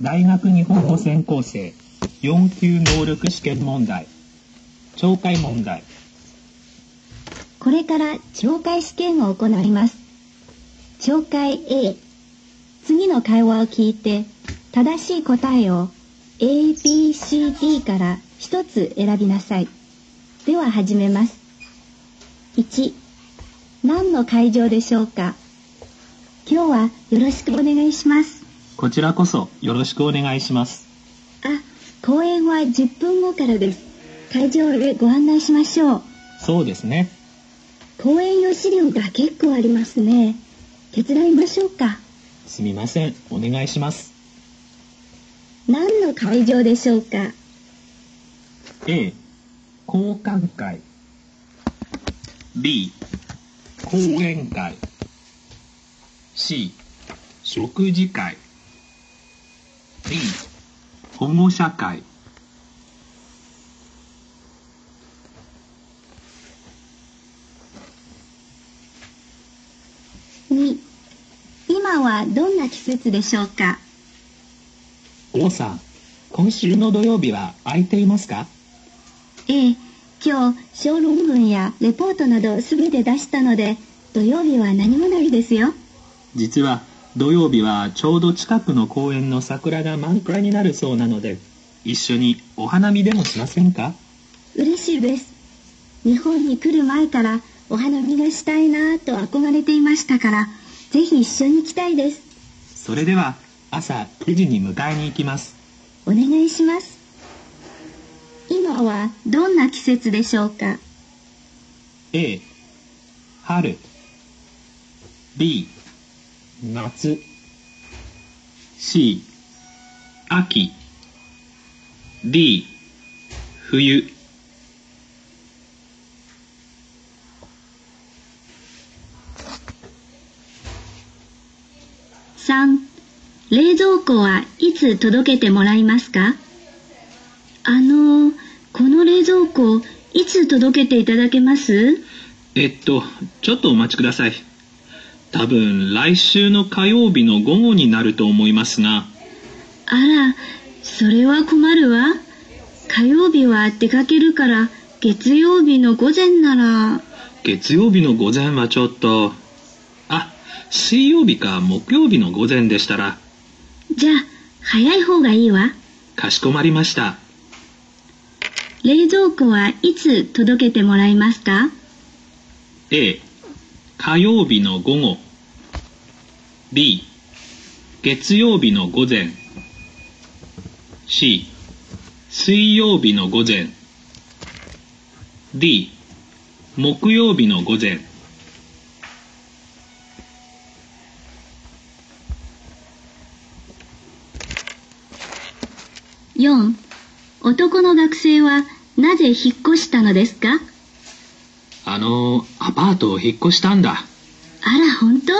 大学日本語専攻生4級能力試験問題懲戒問題これから懲戒試験を行います。懲戒 A。次の会話を聞いて、正しい答えを A, B, C, D から一つ選びなさい。では始めます。1、何の会場でしょうか今日はよろしくお願いします。こちらこそよろしくお願いします。あ、公演は10分後からです。会場へご案内しましょう。そうですね。公演用資料が結構ありますね。手伝いましょうか。すみません。お願いします。何の会場でしょうか？A 交換会。B 講演会。C 食事会保護者会。2今はどんな季節でしょうか？王さん今週の土曜日は空いていますか？ええ今日小論文やレポートなどすべて出したので土曜日は何もないですよ。実は土曜日はちょうど近くの公園の桜が満開になるそうなので一緒にお花見でもしませんか？嬉しいです。日本に来る前からお花見がしたいなぁと憧れていましたからぜひ一緒に行きたいです。それでは朝9時に迎えに行きます。お願いします。今はどんな季節でしょうか？A 春。B 夏。C 秋。D 冬。3冷蔵庫はいつ届けてもらいますか？あのこの冷蔵庫いつ届けていただけます？えっとちょっとお待ちください多分来週の火曜日の午後になると思いますが。あらそれは困るわ。火曜日は出かけるから月曜日の午前なら。月曜日の午前はちょっと。あ水曜日か木曜日の午前でしたら。じゃあ早い方がいいわ。かしこまりました。冷蔵庫はいつ届けてもらいますか？A 火曜日の午後。B 月曜日の午前。C 水曜日の午前。D 木曜日の午前。4男の学生はなぜ引っ越したのですか？あのアパートを引っ越したんだ。あら本当？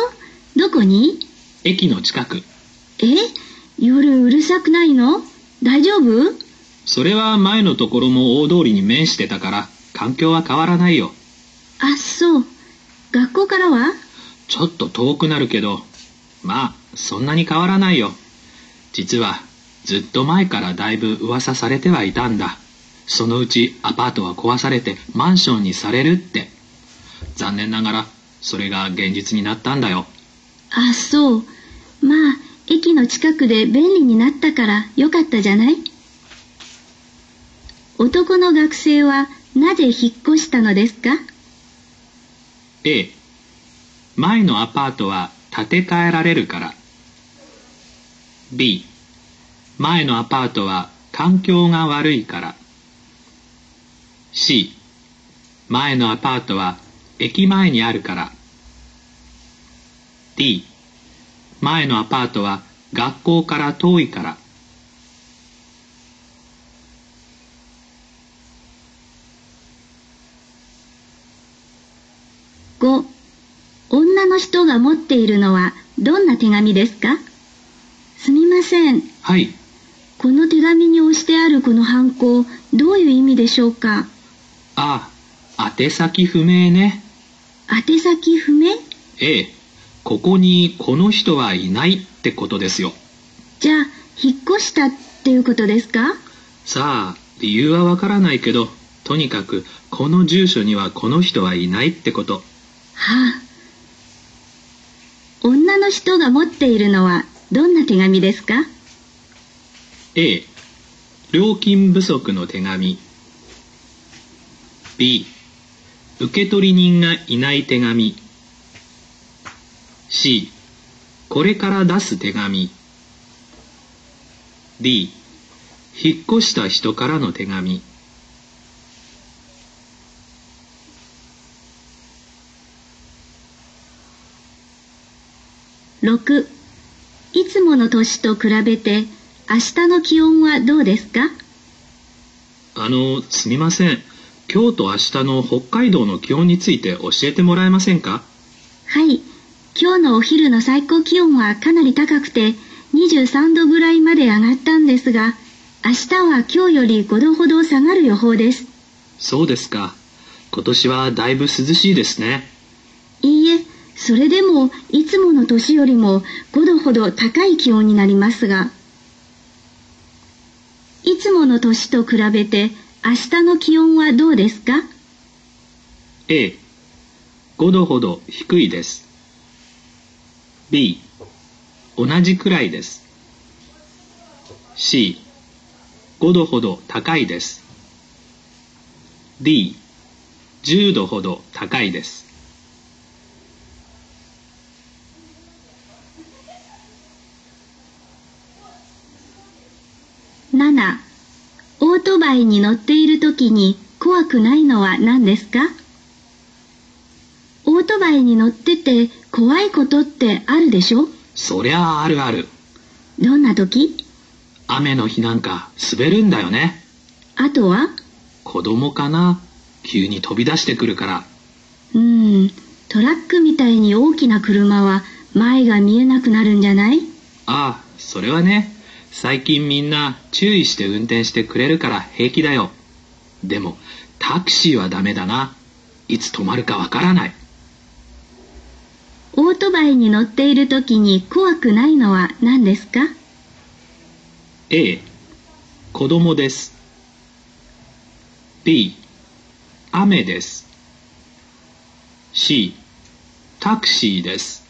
どこに？駅の近く。え？夜うるさくないの？大丈夫？それは前のところも大通りに面してたから環境は変わらないよ。あそう。学校からは？ちょっと遠くなるけどまあそんなに変わらないよ。実はずっと前からだいぶ噂されてはいたんだそのうちアパートは壊されてマンションにされるって。残念ながらそれが現実になったんだよ。あそう。まあ駅の近くで便利になったからよかったじゃない？男の学生はなぜ引っ越したのですか？A 前のアパートは建て替えられるから。B 前のアパートは環境が悪いから C 前のアパートは駅前にあるから。D 前のアパートは学校から遠いから。5女の人が持っているのはどんな手紙ですか？すみません。はい。この手紙に押してあるこのハンコどういう意味でしょうか？ああ宛先不明ね宛先不明ええここにこの人はいないってことですよじゃあ引っ越したっていうことですか？さあ、理由はわからないけど、とにかくこの住所にはこの人はいないってこと。はあ。女の人が持っているのはどんな手紙ですか ?A、料金不足の手紙。B、受取人がいない手紙。C、これから出す手紙。D、引っ越した人からの手紙。6いつもの年と比べて明日の気温はどうですか？あのすみません今日と明日の北海道の気温について教えてもらえませんか？はい。今日のお昼の最高気温はかなり高くて23度ぐらいまで上がったんですが明日は今日より5度ほど下がる予報です。そうですか。今年はだいぶ涼しいですね。いいえそれでもいつもの年よりも5度ほど高い気温になりますが、いつもの年と比べて明日の気温はどうですか ?A、5度ほど低いです。B、同じくらいです。C、5度ほど高いです。D、10度ほど高いです。7オートバイに乗っている時に怖くないのは何ですか？オートバイに乗ってて怖いことってあるでしょ？そりゃああるある。どんな時？雨の日なんか滑るんだよね。あとは？子供かな？急に飛び出してくるから。うーん、トラックみたいに大きな車は前が見えなくなるんじゃない？ああ、それはね。最近みんな注意して運転してくれるから平気だよ。でもタクシーはダメだな。いつ止まるかわからない。オートバイに乗っている時に怖くないのは何ですか ?A 子供です。B 雨です。C タクシーです。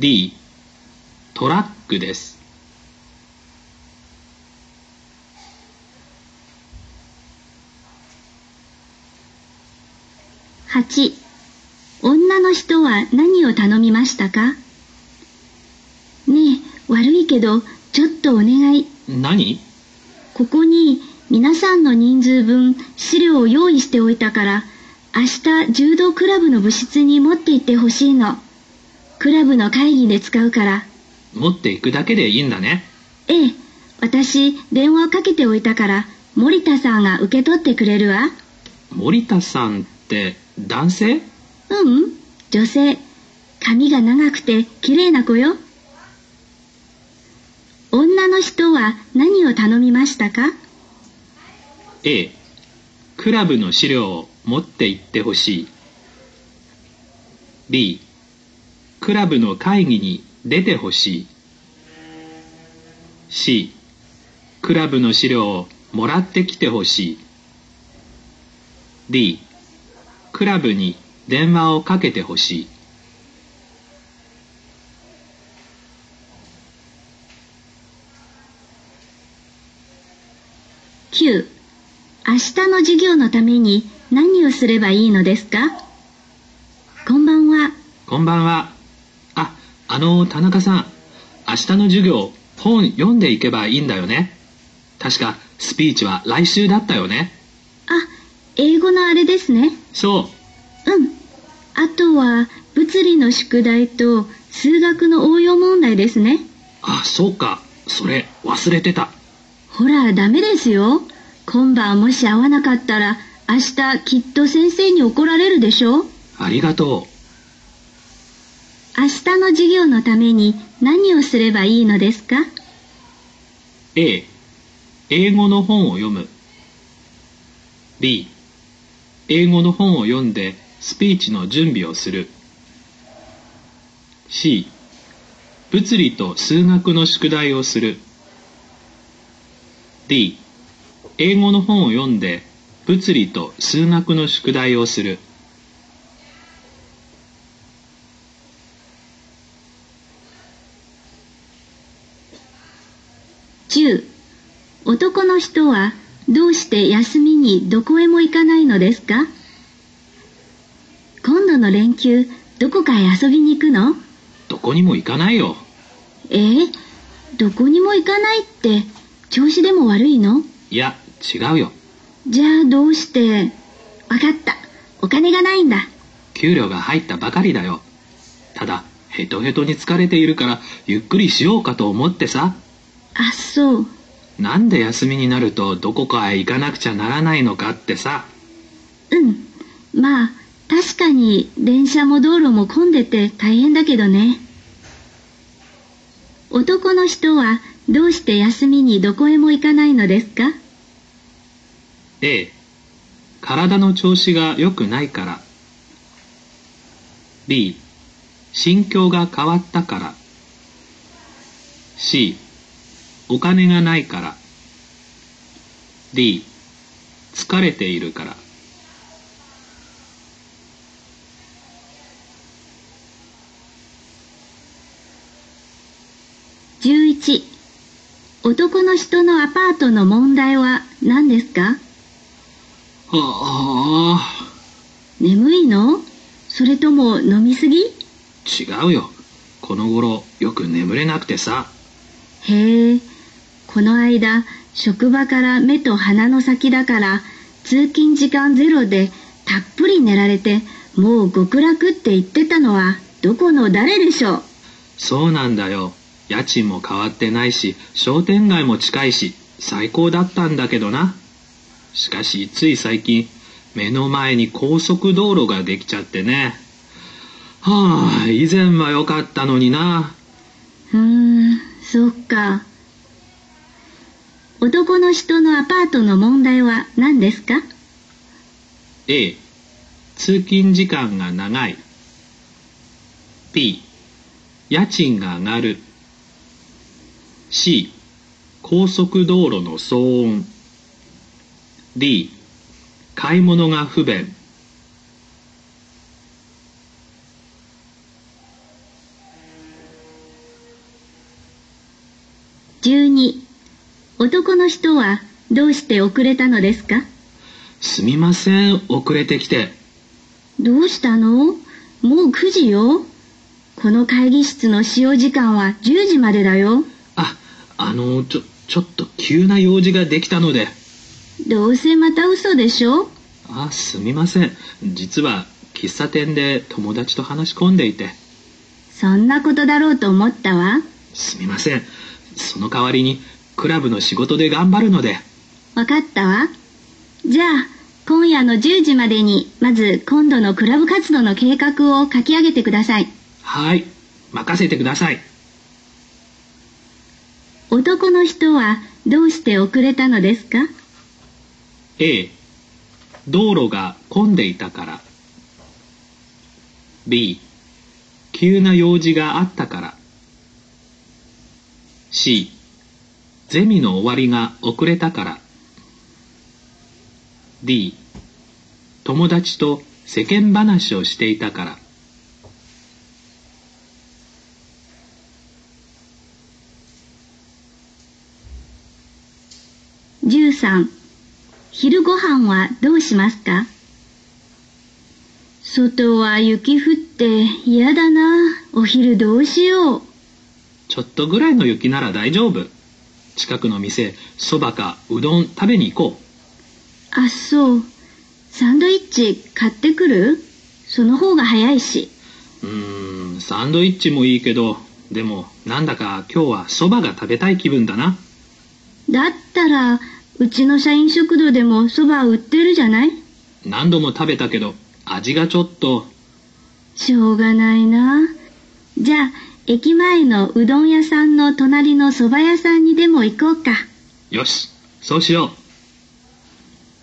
D トラックです。8女の人は何を頼みましたか？ねえ悪いけどちょっとお願い。何？ここに皆さんの人数分資料を用意しておいたから明日柔道クラブの部室に持って行ってほしいの。クラブの会議で使うから。持っていくだけでいいんだね。ええ私電話をかけておいたから森田さんが受け取ってくれるわ。森田さんって男性？ううん、女性。髪が長くて綺麗な子よ。女の人は何を頼みましたか ?A、クラブの資料を持って行ってほしい。B、クラブの会議に出てほしい。C、クラブの資料をもらってきてほしい。D、クラブに電話をかけてほしい。9明日の授業のために何をすればいいのですか？こんばんは。こんばんは。あ、あの、田中さん。明日の授業、本読んでいけばいいんだよね。確か、スピーチは来週だったよね。あ、英語のあれですね。そう。うん。あとは、物理の宿題と数学の応用問題ですね。あ、そうか。それ、忘れてた。ほら、ダメですよ。今晩もし会わなかったら、明日きっと先生に怒られるでしょありがとう。明日の授業のために何をすればいいのですか ?A、英語の本を読む。B、英語の本を読んでスピーチの準備をする。C 物理と数学の宿題をする。D 英語の本を読んで物理と数学の宿題をする。10男の人はどうして休みにどこへも行かないのですか？今度の連休どこかへ遊びに行くの？どこにも行かないよ。えー、どこにも行かないって調子でも悪いの？いや違うよ。じゃあどうして？わかった。お金がないんだ。給料が入ったばかりだよ。ただヘトヘトに疲れているからゆっくりしようかと思ってさ。あそうなんで休みになるとどこかへ行かなくちゃならないのかってさ。うん。まあ確かに電車も道路も混んでて大変だけどね。男の人はどうして休みにどこへも行かないのですか？A 体の調子が良くないから。B 心境が変わったから。C お金がないから。D 疲れているから。11男の人のアパートの問題は何ですか？はあ。眠いの？それとも飲みすぎ？違うよ。この頃よく眠れなくてさ。へえこの間職場から目と鼻の先だから通勤時間ゼロでたっぷり寝られてもう極楽って言ってたのはどこの誰でしょう？そうなんだよ。家賃も変わってないし商店街も近いし最高だったんだけどな。しかしつい最近目の前に高速道路ができちゃってね。はあ以前は良かったのにな。うーんそっか男の人のアパートの問題は何ですか？A 通勤時間が長い。B 家賃が上がる。C 高速道路の騒音。D 買い物が不便。12男の人はどうして遅れたのですか？すみません遅れてきて。どうしたの？もう9時よ。この会議室の使用時間は10時までだよ。ああのちょちょっと急な用事ができたので。どうせまた嘘でしょ？あすみません。実は喫茶店で友達と話し込んでいて。そんなことだろうと思ったわ。すみません。その代わりにクラブの仕事で頑張るので。わかったわ。じゃあ今夜の10時までにまず今度のクラブ活動の計画を書き上げてください。はい。任せてください。男の人はどうして遅れたのですか？A 道路が混んでいたから。B 急な用事があったから。C ゼミの終わりが遅れたから。D 友達と世間話をしていたから。13昼ご飯はどうしますか？外は雪降って嫌だな。お昼どうしよう。ちょっとぐらいの雪なら大丈夫近くの店そばかうどん食べに行こう。あそう。サンドイッチ買ってくる？その方が早いし。うーんサンドイッチもいいけどでもなんだか今日はそばが食べたい気分だな。だったらうちの社員食堂でもそば売ってるじゃない？何度も食べたけど味がちょっと。しょうがないな。じゃあ駅前のうどん屋さんの隣のそば屋さんにでも行こうか。よしそうしよう。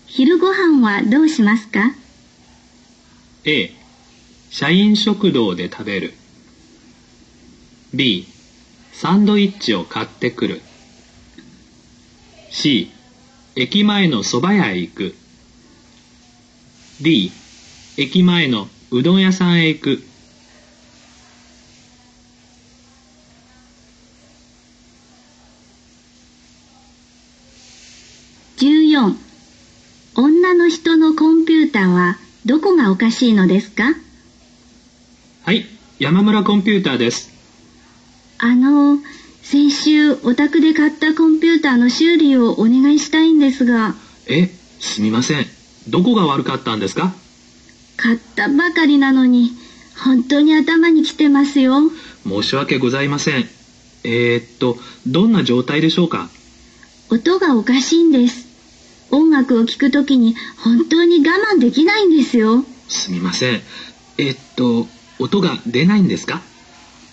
昼ご飯はどうしますか？A 社員食堂で食べる。B サンドイッチを買ってくる。C 駅前の蕎麦屋へ行く。D 駅前のうどん屋さんへ行く14女の人のコンピューターはどこがおかしいのですか？はい山村コンピューターです。あの先週お宅で買ったコンピューターの修理をお願いしたいんですが。えすみません。どこが悪かったんですか？買ったばかりなのに本当に頭にきてますよ。申し訳ございません。えー、っとどんな状態でしょうか？音がおかしいんです音楽を聴くときに本当に我慢できないんですよ。すみません。えっと音が出ないんですか？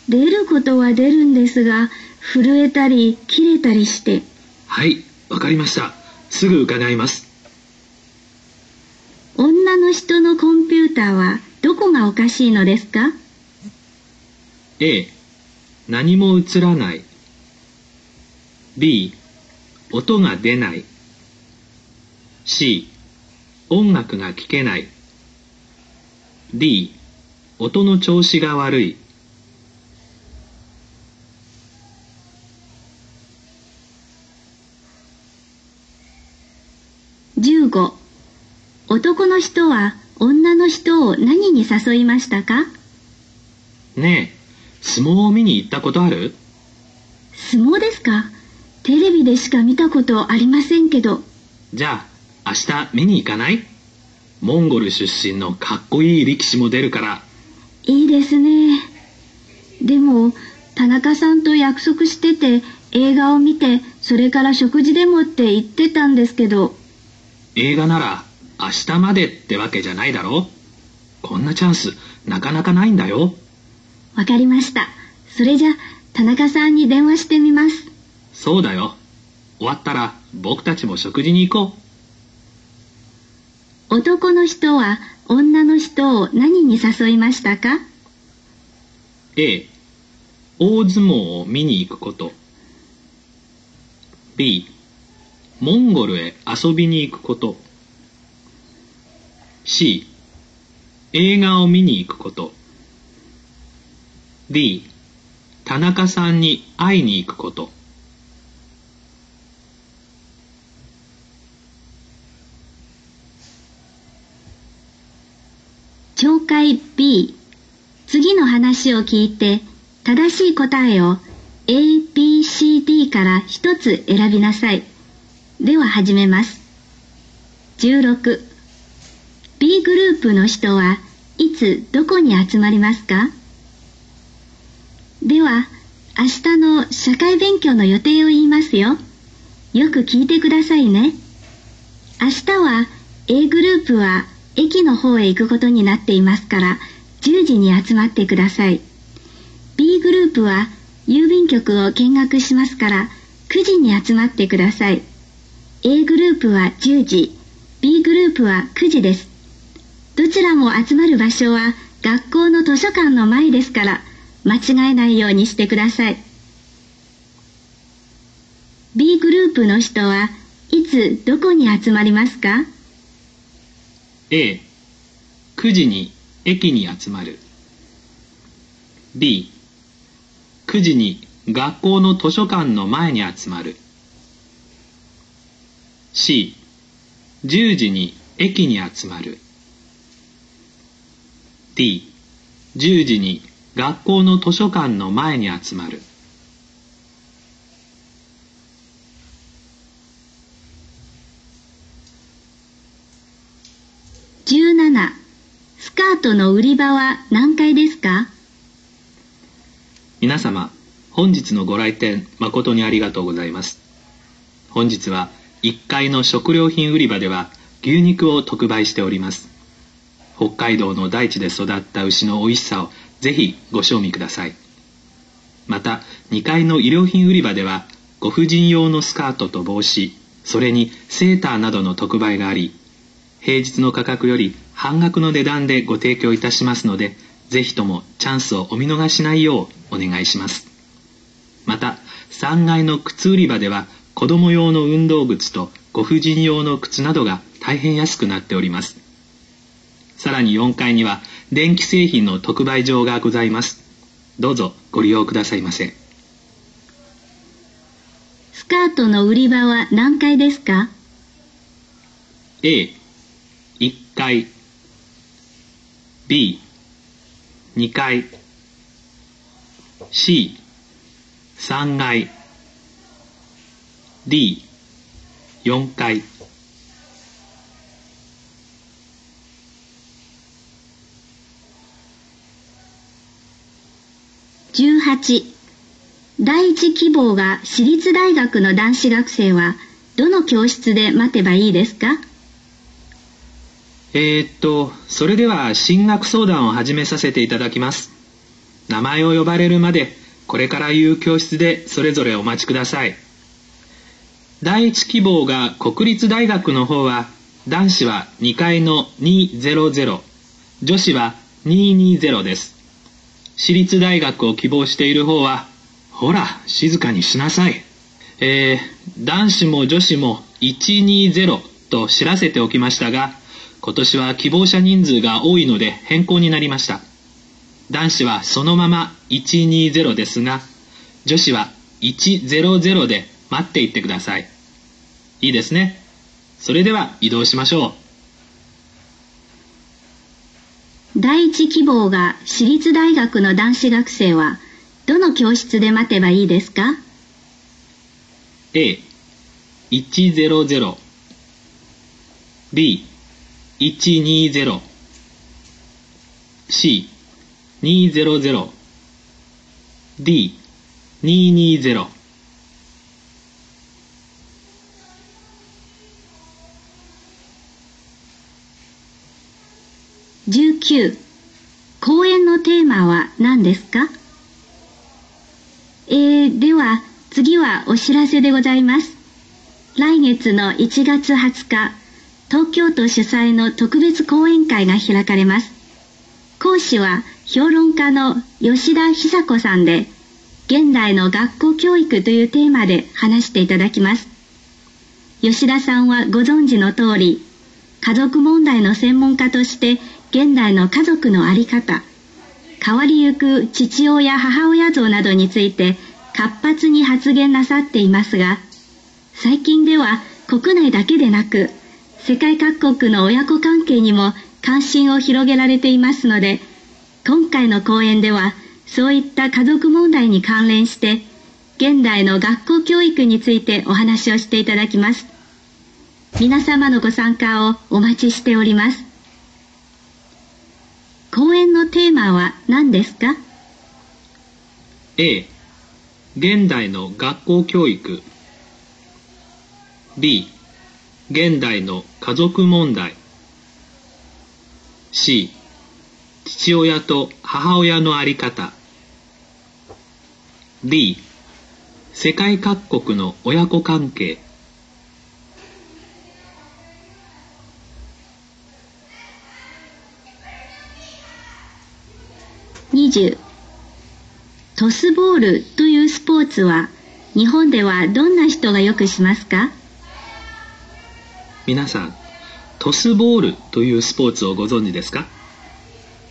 出ることは出るんですが震えたり切れたりして。はいわかりました。すぐ伺います。女の人のコンピューターはどこがおかしいのですか？A 何も映らない。B 音が出ない C 音楽が聴けない。D 音の調子が悪い。15男の人は女の人を何に誘いましたか？ねえ相撲を見に行ったことある？相撲ですか？テレビでしか見たことありませんけど。じゃあ明日見に行かない？モンゴル出身のかっこいい力士も出るから。いいですね。でも田中さんと約束してて映画を見てそれから食事でもって言ってたんですけど。映画なら明日までってわけじゃないだろ？こんなチャンスなかなかないんだよ。わかりました。それじゃ田中さんに電話してみます。そうだよ。終わったら僕たちも食事に行こう男の人は女の人を何に誘いましたか？A. 大相撲を見に行くこと。B. モンゴルへ遊びに行くこと。C. 映画を見に行くこと。D. 田中さんに会いに行くこと。懲戒 B 次の話を聞いて正しい答えを ABCD から一つ選びなさい。では始めます。16 B グループの人はいつどこに集まりますか？では明日の社会勉強の予定を言いますよ。よく聞いてくださいね。明日は A グループは駅の方へ行くことになっていますから10時に集まってください。B グループは郵便局を見学しますから9時に集まってください。A グループは10時、B グループは9時です。どちらも集まる場所は学校の図書館の前ですから間違えないようにしてください。B グループの人はいつどこに集まりますか？A. 9時に駅に集まる。B. 9時に学校の図書館の前に集まる。C. 10時に駅に集まる。D. 10時に学校の図書館の前に集まる17スカートの売り場は何階ですか？皆様本日のご来店誠にありがとうございます。本日は1階の食料品売り場では牛肉を特売しております。北海道の大地で育った牛の美味しさをぜひご賞味ください。また2階の衣料品売り場ではご婦人用のスカートと帽子それにセーターなどの特売があり平日の価格より半額の値段でご提供いたしますのでぜひともチャンスをお見逃しないようお願いします。また3階の靴売り場では子供用の運動靴とご婦人用の靴などが大変安くなっております。さらに4階には電気製品の特売場がございます。どうぞご利用くださいませ。スカートの売り場は何階ですか？A1 階 B2 階。C3 階。D4 階。18第一希望が私立大学の男子学生はどの教室で待てばいいですか？えー、っとそれでは進学相談を始めさせていただきます。名前を呼ばれるまでこれから言う教室でそれぞれお待ちください。第一希望が国立大学の方は男子は2階の200女子は220です。私立大学を希望している方はほら静かにしなさい。えー、男子も女子も120と知らせておきましたが今年は希望者人数が多いので変更になりました。男子はそのまま120ですが女子は100で待っていってください。いいですね。それでは移動しましょう。第一希望が私立大学の男子学生はどの教室で待てばいいですか？A100 120C200D220 19講演のテーマは何ですか？えー、では次はお知らせでございます。来月の1月20日、東京都主催の特別講演会が開かれます。講師は評論家の吉田久子さんで、現代の学校教育というテーマで話していただきます。吉田さんはご存知の通り、家族問題の専門家として現代の家族の在り方、変わりゆく父親母親像などについて活発に発言なさっていますが、最近では国内だけでなく、世界各国の親子関係にも関心を広げられていますので、今回の講演では、そういった家族問題に関連して、現代の学校教育についてお話をしていただきます。皆様のご参加をお待ちしております。講演のテーマは何ですか？A 現代の学校教育 B 現代の家族問題。C 父親と母親の在り方。D 世界各国の親子関係。20トスボールというスポーツは日本ではどんな人がよくしますか？皆さんトスボールというスポーツをご存知ですか？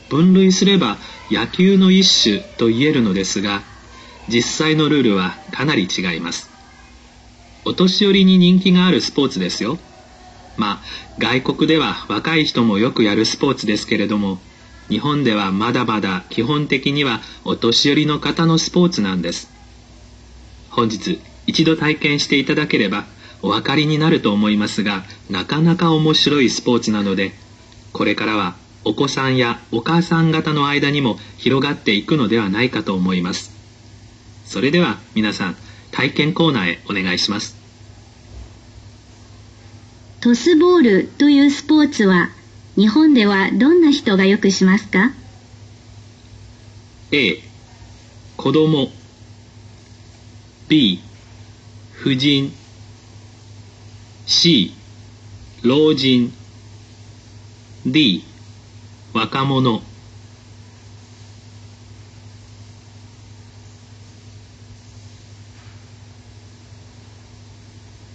分類すれば野球の一種と言えるのですが実際のルールはかなり違います。お年寄りに人気があるスポーツですよ。まあ外国では若い人もよくやるスポーツですけれども日本ではまだまだ基本的にはお年寄りの方のスポーツなんです。本日一度体験していただければお分かりになると思いますがなかなか面白いスポーツなのでこれからはお子さんやお母さん方の間にも広がっていくのではないかと思います。それでは皆さん体験コーナーへお願いします。トスボールというスポーツは日本ではどんな人がよくしますか？A 子供。B 婦人 C 老人 D 若者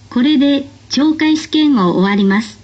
これで懲戒試験を終わります。